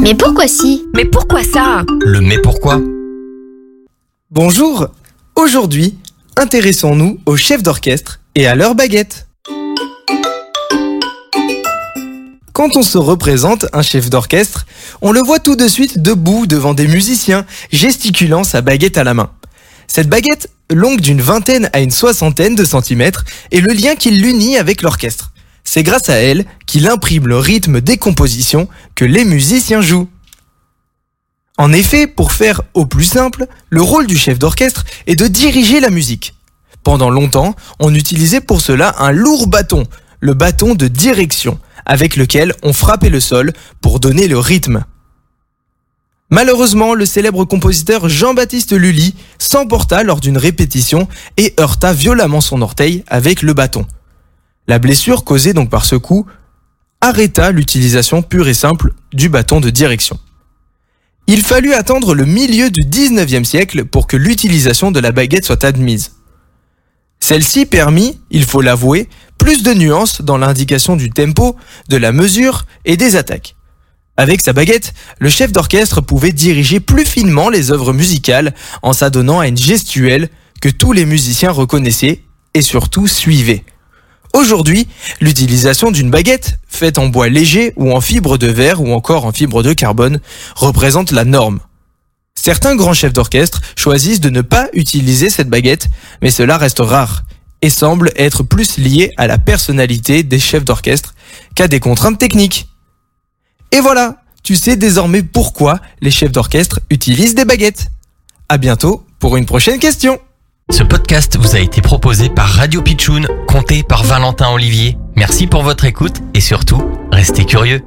Mais pourquoi si? Mais pourquoi ça? Le mais pourquoi? Bonjour Aujourd'hui, intéressons-nous aux chefs d'orchestre et à leurs baguettes. Quand on se représente un chef d'orchestre, on le voit tout de suite debout devant des musiciens, gesticulant sa baguette à la main. Cette baguette, longue d'une vingtaine à une soixantaine de centimètres, est le lien qui l'unit avec l'orchestre. C'est grâce à elle qu'il imprime le rythme des compositions que les musiciens jouent. En effet, pour faire au plus simple, le rôle du chef d'orchestre est de diriger la musique. Pendant longtemps, on utilisait pour cela un lourd bâton, le bâton de direction, avec lequel on frappait le sol pour donner le rythme. Malheureusement, le célèbre compositeur Jean-Baptiste Lully s'emporta lors d'une répétition et heurta violemment son orteil avec le bâton. La blessure causée donc par ce coup arrêta l'utilisation pure et simple du bâton de direction. Il fallut attendre le milieu du 19e siècle pour que l'utilisation de la baguette soit admise. Celle-ci permit, il faut l'avouer, plus de nuances dans l'indication du tempo, de la mesure et des attaques. Avec sa baguette, le chef d'orchestre pouvait diriger plus finement les œuvres musicales en s'adonnant à une gestuelle que tous les musiciens reconnaissaient et surtout suivaient. Aujourd'hui, l'utilisation d'une baguette, faite en bois léger ou en fibre de verre ou encore en fibre de carbone, représente la norme. Certains grands chefs d'orchestre choisissent de ne pas utiliser cette baguette, mais cela reste rare et semble être plus lié à la personnalité des chefs d'orchestre qu'à des contraintes techniques. Et voilà, tu sais désormais pourquoi les chefs d'orchestre utilisent des baguettes. À bientôt pour une prochaine question. Ce podcast vous a été proposé par Radio Pitchoun, compté par Valentin Olivier. Merci pour votre écoute et surtout, restez curieux.